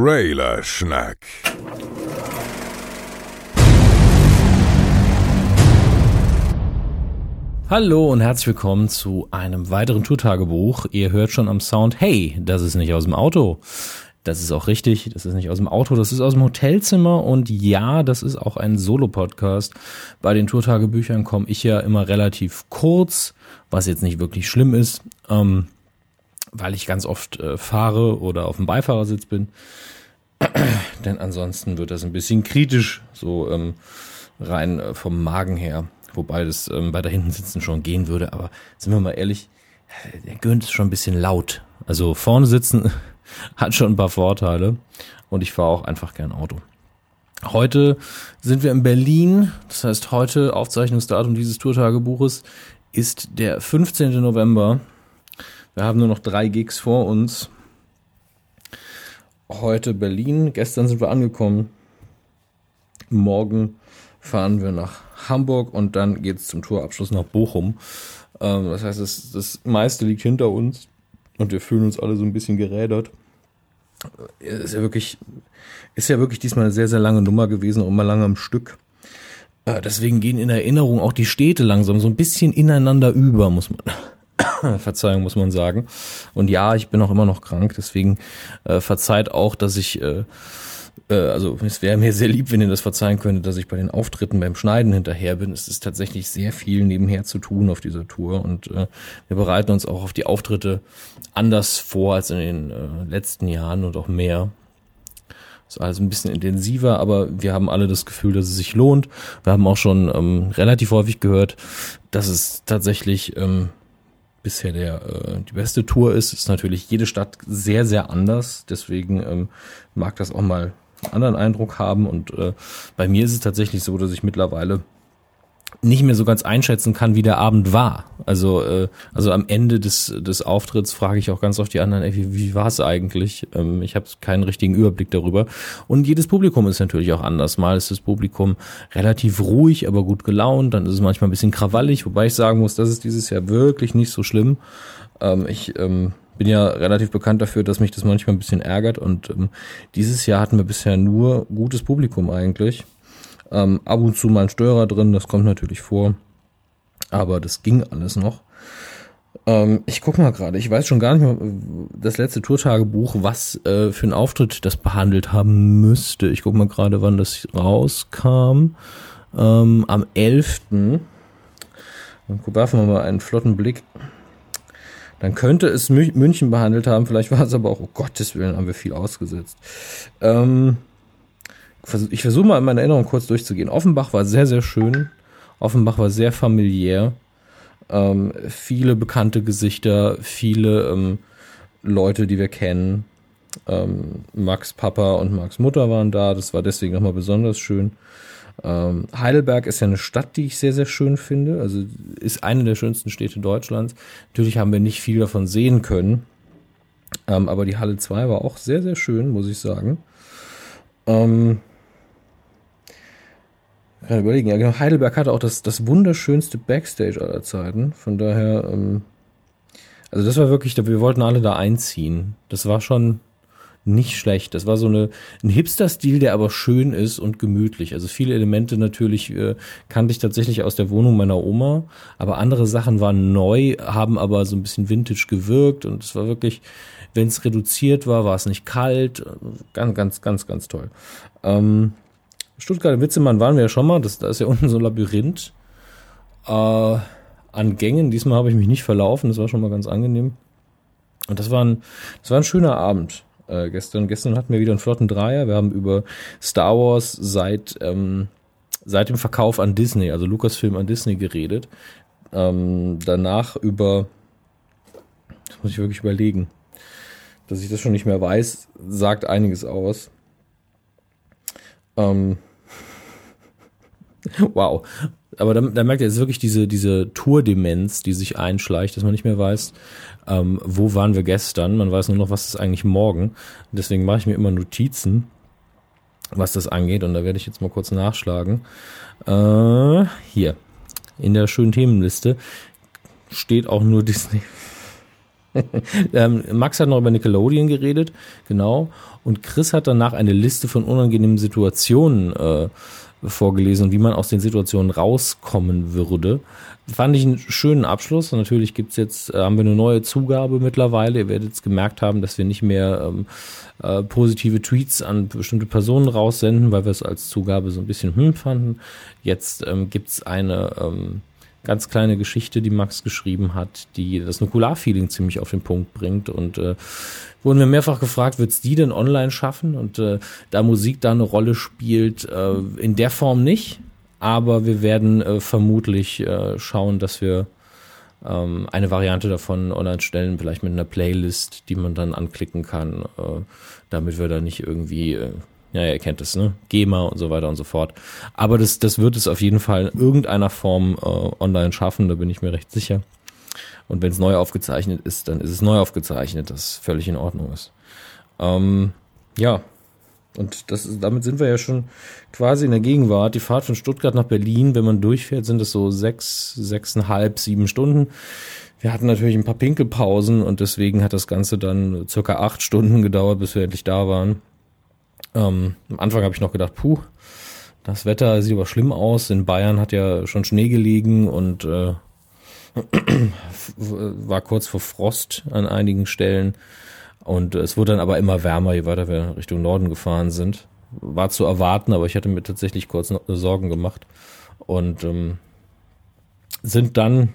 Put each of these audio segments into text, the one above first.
Trailerschnack. Hallo und herzlich willkommen zu einem weiteren Tourtagebuch. Ihr hört schon am Sound, hey, das ist nicht aus dem Auto. Das ist auch richtig, das ist nicht aus dem Auto, das ist aus dem Hotelzimmer und ja, das ist auch ein Solo-Podcast. Bei den Tourtagebüchern komme ich ja immer relativ kurz, was jetzt nicht wirklich schlimm ist. Ähm, weil ich ganz oft äh, fahre oder auf dem Beifahrersitz bin. Denn ansonsten wird das ein bisschen kritisch, so ähm, rein äh, vom Magen her. Wobei das ähm, bei da hinten sitzen schon gehen würde. Aber sind wir mal ehrlich, der Günd ist schon ein bisschen laut. Also vorne sitzen hat schon ein paar Vorteile. Und ich fahre auch einfach gern Auto. Heute sind wir in Berlin. Das heißt, heute Aufzeichnungsdatum dieses Tourtagebuches ist der 15. November wir haben nur noch drei Gigs vor uns. Heute Berlin, gestern sind wir angekommen. Morgen fahren wir nach Hamburg und dann geht es zum Tourabschluss nach Bochum. Ähm, das heißt, das, das meiste liegt hinter uns und wir fühlen uns alle so ein bisschen gerädert. Ist ja wirklich, ist ja wirklich diesmal eine sehr, sehr lange Nummer gewesen, auch mal lange am Stück. Äh, deswegen gehen in Erinnerung auch die Städte langsam so ein bisschen ineinander über, muss man, Verzeihung muss man sagen. Und ja, ich bin auch immer noch krank, deswegen äh, verzeiht auch, dass ich, äh, äh, also es wäre mir sehr lieb, wenn ihr das verzeihen könntet, dass ich bei den Auftritten beim Schneiden hinterher bin. Es ist tatsächlich sehr viel nebenher zu tun auf dieser Tour und äh, wir bereiten uns auch auf die Auftritte anders vor als in den äh, letzten Jahren und auch mehr. Ist also ein bisschen intensiver, aber wir haben alle das Gefühl, dass es sich lohnt. Wir haben auch schon ähm, relativ häufig gehört, dass es tatsächlich ähm, bisher der äh, die beste Tour ist, ist natürlich jede Stadt sehr, sehr anders. Deswegen ähm, mag das auch mal einen anderen Eindruck haben. Und äh, bei mir ist es tatsächlich so, dass ich mittlerweile nicht mehr so ganz einschätzen kann, wie der Abend war. Also, äh, also am Ende des, des Auftritts frage ich auch ganz oft die anderen, ey, wie, wie war es eigentlich? Ähm, ich habe keinen richtigen Überblick darüber. Und jedes Publikum ist natürlich auch anders. Mal ist das Publikum relativ ruhig, aber gut gelaunt. Dann ist es manchmal ein bisschen krawallig, wobei ich sagen muss, das ist dieses Jahr wirklich nicht so schlimm. Ähm, ich ähm, bin ja relativ bekannt dafür, dass mich das manchmal ein bisschen ärgert. Und ähm, dieses Jahr hatten wir bisher nur gutes Publikum eigentlich. Ähm, ab und zu mal ein Steuerer drin, das kommt natürlich vor. Aber das ging alles noch. Ähm, ich gucke mal gerade, ich weiß schon gar nicht mehr, das letzte Tourtagebuch, was äh, für einen Auftritt das behandelt haben müsste. Ich gucke mal gerade, wann das rauskam. Ähm, am 11. Dann werfen wir mal einen flotten Blick. Dann könnte es München behandelt haben, vielleicht war es aber auch, oh Gottes Willen, haben wir viel ausgesetzt. Ähm, ich versuche mal in meiner Erinnerung kurz durchzugehen. Offenbach war sehr, sehr schön. Offenbach war sehr familiär. Ähm, viele bekannte Gesichter, viele ähm, Leute, die wir kennen. Ähm, Max Papa und Max Mutter waren da. Das war deswegen nochmal besonders schön. Ähm, Heidelberg ist ja eine Stadt, die ich sehr, sehr schön finde. Also ist eine der schönsten Städte Deutschlands. Natürlich haben wir nicht viel davon sehen können. Ähm, aber die Halle 2 war auch sehr, sehr schön, muss ich sagen. Ähm, kann überlegen. Ja, genau. Heidelberg hatte auch das, das wunderschönste Backstage aller Zeiten. Von daher, ähm, also das war wirklich, wir wollten alle da einziehen. Das war schon nicht schlecht. Das war so eine, ein Hipster-Stil, der aber schön ist und gemütlich. Also viele Elemente natürlich äh, kannte ich tatsächlich aus der Wohnung meiner Oma, aber andere Sachen waren neu, haben aber so ein bisschen vintage gewirkt und es war wirklich, wenn es reduziert war, war es nicht kalt. Ganz, ganz, ganz, ganz toll. Ähm, Stuttgart Witzemann waren wir ja schon mal. Das, da ist ja unten so ein Labyrinth äh, an Gängen. Diesmal habe ich mich nicht verlaufen. Das war schon mal ganz angenehm. Und das war ein, das war ein schöner Abend äh, gestern. Gestern hatten wir wieder einen flotten Dreier. Wir haben über Star Wars seit, ähm, seit dem Verkauf an Disney, also Lucasfilm an Disney geredet. Ähm, danach über, das muss ich wirklich überlegen, dass ich das schon nicht mehr weiß, sagt einiges aus. Ähm, wow. Aber da, da merkt ihr jetzt wirklich diese, diese Tourdemenz, die sich einschleicht, dass man nicht mehr weiß, ähm, wo waren wir gestern. Man weiß nur noch, was ist eigentlich morgen. Deswegen mache ich mir immer Notizen, was das angeht. Und da werde ich jetzt mal kurz nachschlagen. Äh, hier. In der schönen Themenliste steht auch nur Disney. ähm, Max hat noch über Nickelodeon geredet, genau. Und Chris hat danach eine Liste von unangenehmen Situationen äh, vorgelesen, wie man aus den Situationen rauskommen würde. Fand ich einen schönen Abschluss. Und natürlich gibt's jetzt, äh, haben wir eine neue Zugabe mittlerweile. Ihr werdet jetzt gemerkt haben, dass wir nicht mehr ähm, äh, positive Tweets an bestimmte Personen raussenden, weil wir es als Zugabe so ein bisschen hm fanden. Jetzt ähm, gibt's eine ähm, ganz kleine Geschichte, die Max geschrieben hat, die das Nukular-Feeling ziemlich auf den Punkt bringt. Und äh, wurden wir mehrfach gefragt, wird's die denn online schaffen? Und äh, da Musik da eine Rolle spielt, äh, in der Form nicht. Aber wir werden äh, vermutlich äh, schauen, dass wir ähm, eine Variante davon online stellen, vielleicht mit einer Playlist, die man dann anklicken kann, äh, damit wir da nicht irgendwie äh, ja, ihr kennt es, ne? GEMA und so weiter und so fort. Aber das, das wird es auf jeden Fall in irgendeiner Form äh, online schaffen, da bin ich mir recht sicher. Und wenn es neu aufgezeichnet ist, dann ist es neu aufgezeichnet, das völlig in Ordnung ist. Ähm, ja, und das ist, damit sind wir ja schon quasi in der Gegenwart. Die Fahrt von Stuttgart nach Berlin, wenn man durchfährt, sind es so sechs, sechseinhalb, sieben Stunden. Wir hatten natürlich ein paar Pinkelpausen und deswegen hat das Ganze dann circa acht Stunden gedauert, bis wir endlich da waren. Ähm, am Anfang habe ich noch gedacht, puh, das Wetter sieht aber schlimm aus. In Bayern hat ja schon Schnee gelegen und äh, war kurz vor Frost an einigen Stellen. Und es wurde dann aber immer wärmer, je weiter wir Richtung Norden gefahren sind. War zu erwarten, aber ich hatte mir tatsächlich kurz Sorgen gemacht. Und ähm, sind dann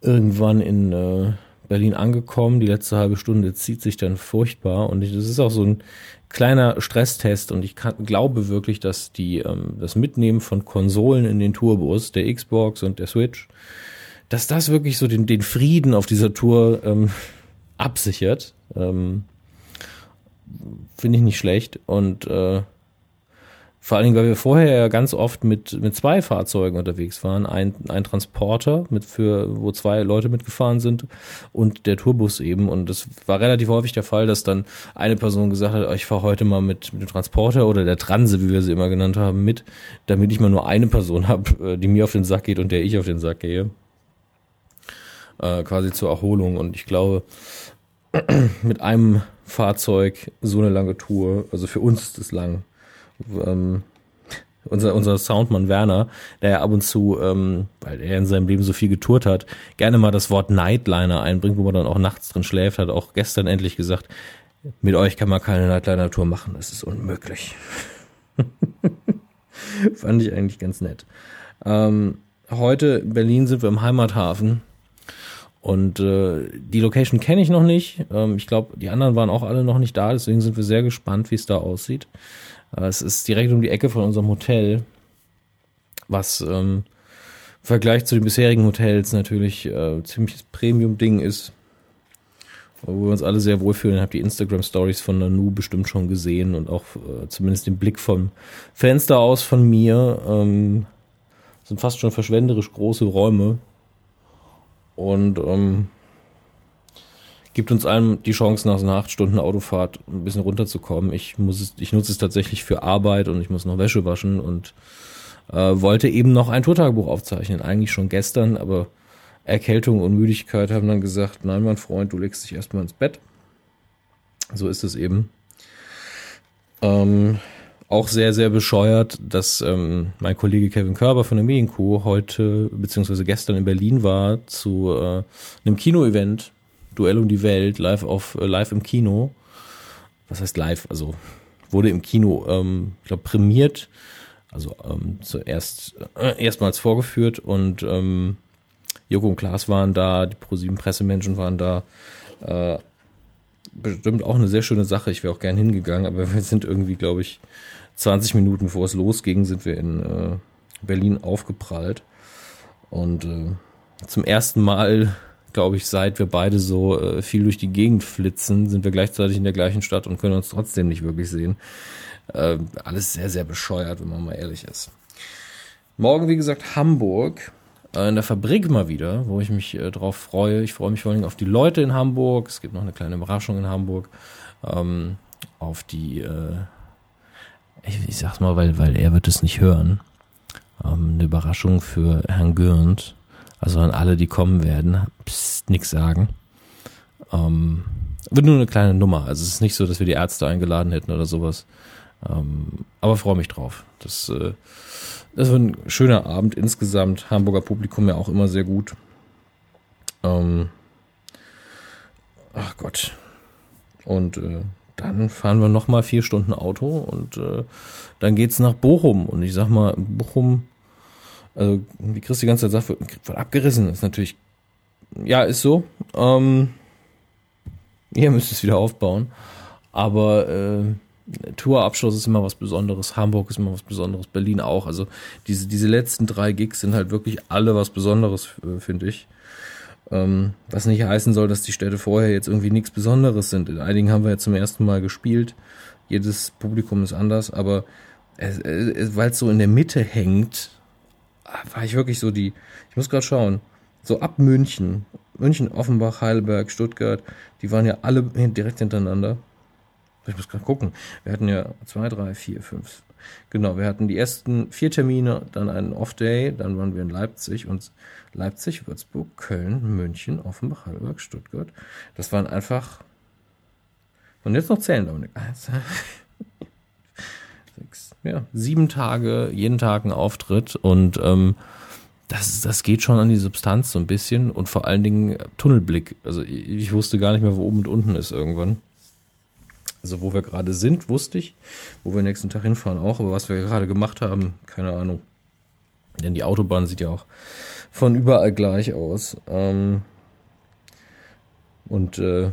irgendwann in äh, Berlin angekommen. Die letzte halbe Stunde zieht sich dann furchtbar und das ist auch so ein kleiner Stresstest und ich kann, glaube wirklich, dass die ähm, das Mitnehmen von Konsolen in den Tourbus, der Xbox und der Switch, dass das wirklich so den, den Frieden auf dieser Tour ähm, absichert. Ähm, Finde ich nicht schlecht und äh, vor allen Dingen, weil wir vorher ja ganz oft mit, mit zwei Fahrzeugen unterwegs waren. Ein, ein Transporter, mit für, wo zwei Leute mitgefahren sind und der Tourbus eben. Und es war relativ häufig der Fall, dass dann eine Person gesagt hat, ich fahre heute mal mit, mit dem Transporter oder der Transe, wie wir sie immer genannt haben, mit, damit ich mal nur eine Person habe, äh, die mir auf den Sack geht und der ich auf den Sack gehe. Äh, quasi zur Erholung. Und ich glaube, mit einem Fahrzeug so eine lange Tour, also für uns ist das lang ähm, unser, unser Soundmann Werner, der ja ab und zu, ähm, weil er in seinem Leben so viel getourt hat, gerne mal das Wort Nightliner einbringt, wo man dann auch nachts drin schläft, hat auch gestern endlich gesagt, mit euch kann man keine Nightliner-Tour machen, das ist unmöglich. Fand ich eigentlich ganz nett. Ähm, heute in Berlin sind wir im Heimathafen und äh, die Location kenne ich noch nicht. Ähm, ich glaube, die anderen waren auch alle noch nicht da, deswegen sind wir sehr gespannt, wie es da aussieht. Es ist direkt um die Ecke von unserem Hotel, was ähm, im Vergleich zu den bisherigen Hotels natürlich äh, ziemliches Premium-Ding ist. Wo wir uns alle sehr wohlfühlen. Habe die Instagram-Stories von Nanu bestimmt schon gesehen und auch äh, zumindest den Blick vom Fenster aus von mir. Ähm, sind fast schon verschwenderisch große Räume. Und ähm, gibt uns allen die Chance, nach so einer acht Stunden Autofahrt ein bisschen runterzukommen. Ich muss es, ich nutze es tatsächlich für Arbeit und ich muss noch Wäsche waschen und äh, wollte eben noch ein Tourtagebuch aufzeichnen. Eigentlich schon gestern, aber Erkältung und Müdigkeit haben dann gesagt, nein, mein Freund, du legst dich erstmal ins Bett. So ist es eben. Ähm, auch sehr, sehr bescheuert, dass ähm, mein Kollege Kevin Körber von der Medienkuh heute beziehungsweise gestern in Berlin war zu äh, einem Kino-Event Duell um die Welt live auf äh, live im Kino. Was heißt live? Also wurde im Kino, ähm, ich glaube, prämiert. Also ähm, zuerst äh, erstmals vorgeführt und ähm, Joko und Klaas waren da, die ProSieben Pressemenschen waren da. Äh, bestimmt auch eine sehr schöne Sache. Ich wäre auch gern hingegangen, aber wir sind irgendwie, glaube ich, 20 Minuten vor es losging, sind wir in äh, Berlin aufgeprallt. Und äh, zum ersten Mal glaube ich, seit wir beide so äh, viel durch die Gegend flitzen, sind wir gleichzeitig in der gleichen Stadt und können uns trotzdem nicht wirklich sehen. Äh, alles sehr, sehr bescheuert, wenn man mal ehrlich ist. Morgen, wie gesagt, Hamburg. Äh, in der Fabrik mal wieder, wo ich mich äh, drauf freue. Ich freue mich vor allem auf die Leute in Hamburg. Es gibt noch eine kleine Überraschung in Hamburg. Ähm, auf die, äh, ich, ich sag's mal, weil, weil er wird es nicht hören. Ähm, eine Überraschung für Herrn Gürnt Also an alle, die kommen werden, pst, nix sagen. Ähm, wird nur eine kleine Nummer. Also es ist nicht so, dass wir die Ärzte eingeladen hätten oder sowas. Ähm, aber freue mich drauf. Das, äh, das wird ein schöner Abend insgesamt. Hamburger Publikum ja auch immer sehr gut. Ähm, ach Gott. Und äh, dann fahren wir nochmal vier Stunden Auto und äh, dann geht's nach Bochum. Und ich sag mal, Bochum, also wie Chris die ganze Zeit sagt, wird, wird abgerissen. ist natürlich, ja, ist so. Ähm, ihr müsst es wieder aufbauen. Aber äh, Tourabschluss ist immer was Besonderes, Hamburg ist immer was Besonderes, Berlin auch. Also diese, diese letzten drei Gigs sind halt wirklich alle was Besonderes, äh, finde ich. Ähm, was nicht heißen soll, dass die Städte vorher jetzt irgendwie nichts Besonderes sind. In einigen haben wir ja zum ersten Mal gespielt. Jedes Publikum ist anders, aber weil es so in der Mitte hängt, war ich wirklich so die, ich muss gerade schauen, so ab München, München, Offenbach, Heidelberg, Stuttgart, die waren ja alle direkt hintereinander. Ich muss gerade gucken. Wir hatten ja zwei, drei, vier, fünf. Genau, wir hatten die ersten vier Termine, dann einen Off-Day, dann waren wir in Leipzig und Leipzig, Würzburg, Köln, München, Offenbach, Heidelberg, Stuttgart. Das waren einfach. Und jetzt noch zählen, Dominik. Eins, sechs, ja, sieben Tage, jeden Tag ein Auftritt und ähm, das, das geht schon an die Substanz so ein bisschen und vor allen Dingen Tunnelblick. Also ich, ich wusste gar nicht mehr, wo oben und unten ist irgendwann. Also wo wir gerade sind, wusste ich. Wo wir nächsten Tag hinfahren auch. Aber was wir gerade gemacht haben, keine Ahnung. Denn die Autobahn sieht ja auch von überall gleich aus. Ähm und äh,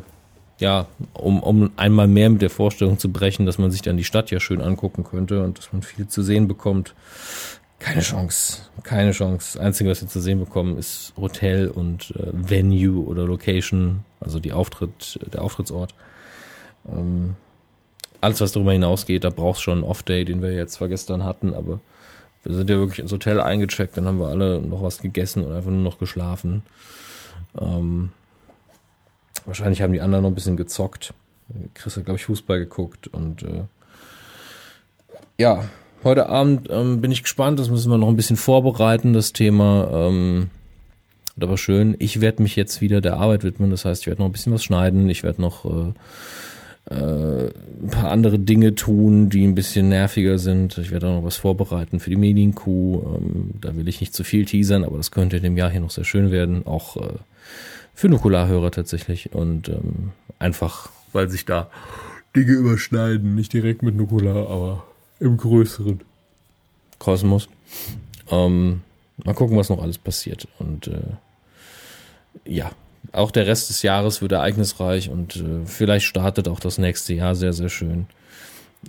ja, um, um einmal mehr mit der Vorstellung zu brechen, dass man sich dann die Stadt ja schön angucken könnte und dass man viel zu sehen bekommt. Keine Chance, keine Chance. Einzige, was wir zu sehen bekommen, ist Hotel und äh, Venue oder Location, also die Auftritt, der Auftrittsort. Ähm, alles, was darüber hinausgeht, da brauchst schon einen Off-Day, den wir jetzt zwar gestern hatten, aber wir sind ja wirklich ins Hotel eingecheckt, dann haben wir alle noch was gegessen und einfach nur noch geschlafen. Ähm, wahrscheinlich haben die anderen noch ein bisschen gezockt. Chris hat, glaube ich, Fußball geguckt und äh, ja, heute Abend ähm, bin ich gespannt, das müssen wir noch ein bisschen vorbereiten, das Thema. Ähm, aber schön, ich werde mich jetzt wieder der Arbeit widmen, das heißt, ich werde noch ein bisschen was schneiden, ich werde noch äh, äh, ein paar andere Dinge tun, die ein bisschen nerviger sind. Ich werde auch noch was vorbereiten für die Medienkuh. Ähm, da will ich nicht zu viel teasern, aber das könnte in dem Jahr hier noch sehr schön werden. Auch äh, für Nukularhörer tatsächlich. Und ähm, einfach, weil sich da Dinge überschneiden. Nicht direkt mit Nukular, aber im größeren Kosmos. Ähm, mal gucken, was noch alles passiert. Und äh, ja, auch der Rest des Jahres wird ereignisreich und äh, vielleicht startet auch das nächste Jahr sehr, sehr schön.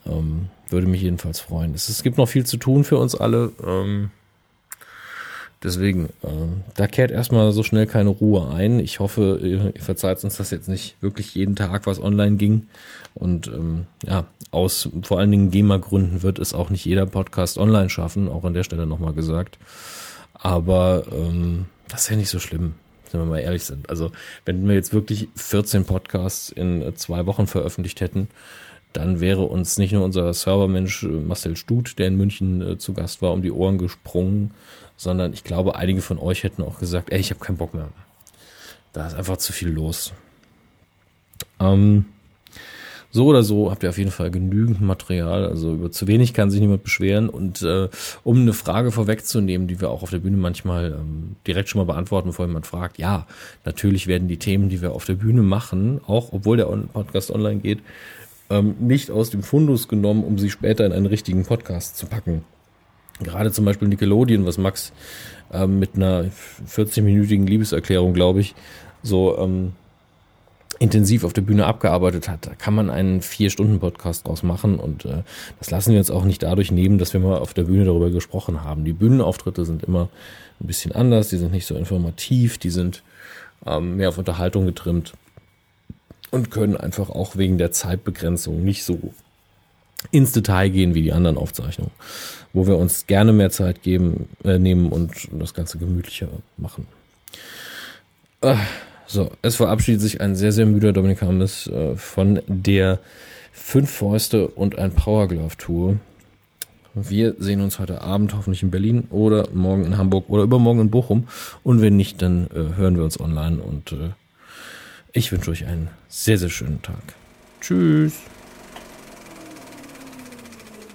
Ähm, würde mich jedenfalls freuen. Es, es, gibt noch viel zu tun für uns alle. Ähm, deswegen, äh, da kehrt erstmal so schnell keine Ruhe ein. Ich hoffe, ihr, ihr verzeiht uns, dass jetzt nicht wirklich jeden Tag was online ging. Und ähm, ja, aus vor allen Dingen GEMA-Gründen wird es auch nicht jeder Podcast online schaffen, auch an der Stelle nochmal gesagt. Aber ähm, das ist ja nicht so schlimm wenn wir mal ehrlich sind. Also, wenn wir jetzt wirklich 14 Podcasts in äh, zwei Wochen veröffentlicht hätten, dann wäre uns nicht nur unser Servermensch äh, Marcel Stut, der in München äh, zu Gast war, um die Ohren gesprungen, sondern ich glaube, einige von euch hätten auch gesagt, ey, ich habe keinen Bock mehr. Da ist einfach zu viel los. Ähm, so oder so habt ihr auf jeden Fall genügend Material. Also über zu wenig kann sich niemand beschweren. Und äh, um eine Frage vorwegzunehmen, die wir auch auf der Bühne manchmal ähm, direkt schon mal beantworten, bevor jemand fragt, ja, natürlich werden die Themen, die wir auf der Bühne machen, auch obwohl der Podcast online geht, ähm, nicht aus dem Fundus genommen, um sie später in einen richtigen Podcast zu packen. Gerade zum Beispiel Nickelodeon, was Max ähm, mit einer 40-minütigen Liebeserklärung, glaube ich, so ähm, intensiv auf der Bühne abgearbeitet hat. Da kann man einen Vier-Stunden-Podcast draus machen und äh, das lassen wir uns auch nicht dadurch nehmen, dass wir mal auf der Bühne darüber gesprochen haben. Die Bühnenauftritte sind immer ein bisschen anders, die sind nicht so informativ, die sind ähm, mehr auf Unterhaltung getrimmt und können einfach auch wegen der Zeitbegrenzung nicht so ins Detail gehen wie die anderen Aufzeichnungen, wo wir uns gerne mehr Zeit geben, äh, nehmen und das Ganze gemütlicher machen. Äh, so, es verabschiedet sich ein sehr, sehr müder Dominik Hammes äh, von der Fünf Fäuste und ein Power Glove Tour. Wir sehen uns heute Abend hoffentlich in Berlin oder morgen in Hamburg oder übermorgen in Bochum. Und wenn nicht, dann äh, hören wir uns online. Und äh, ich wünsche euch einen sehr, sehr schönen Tag. Tschüss.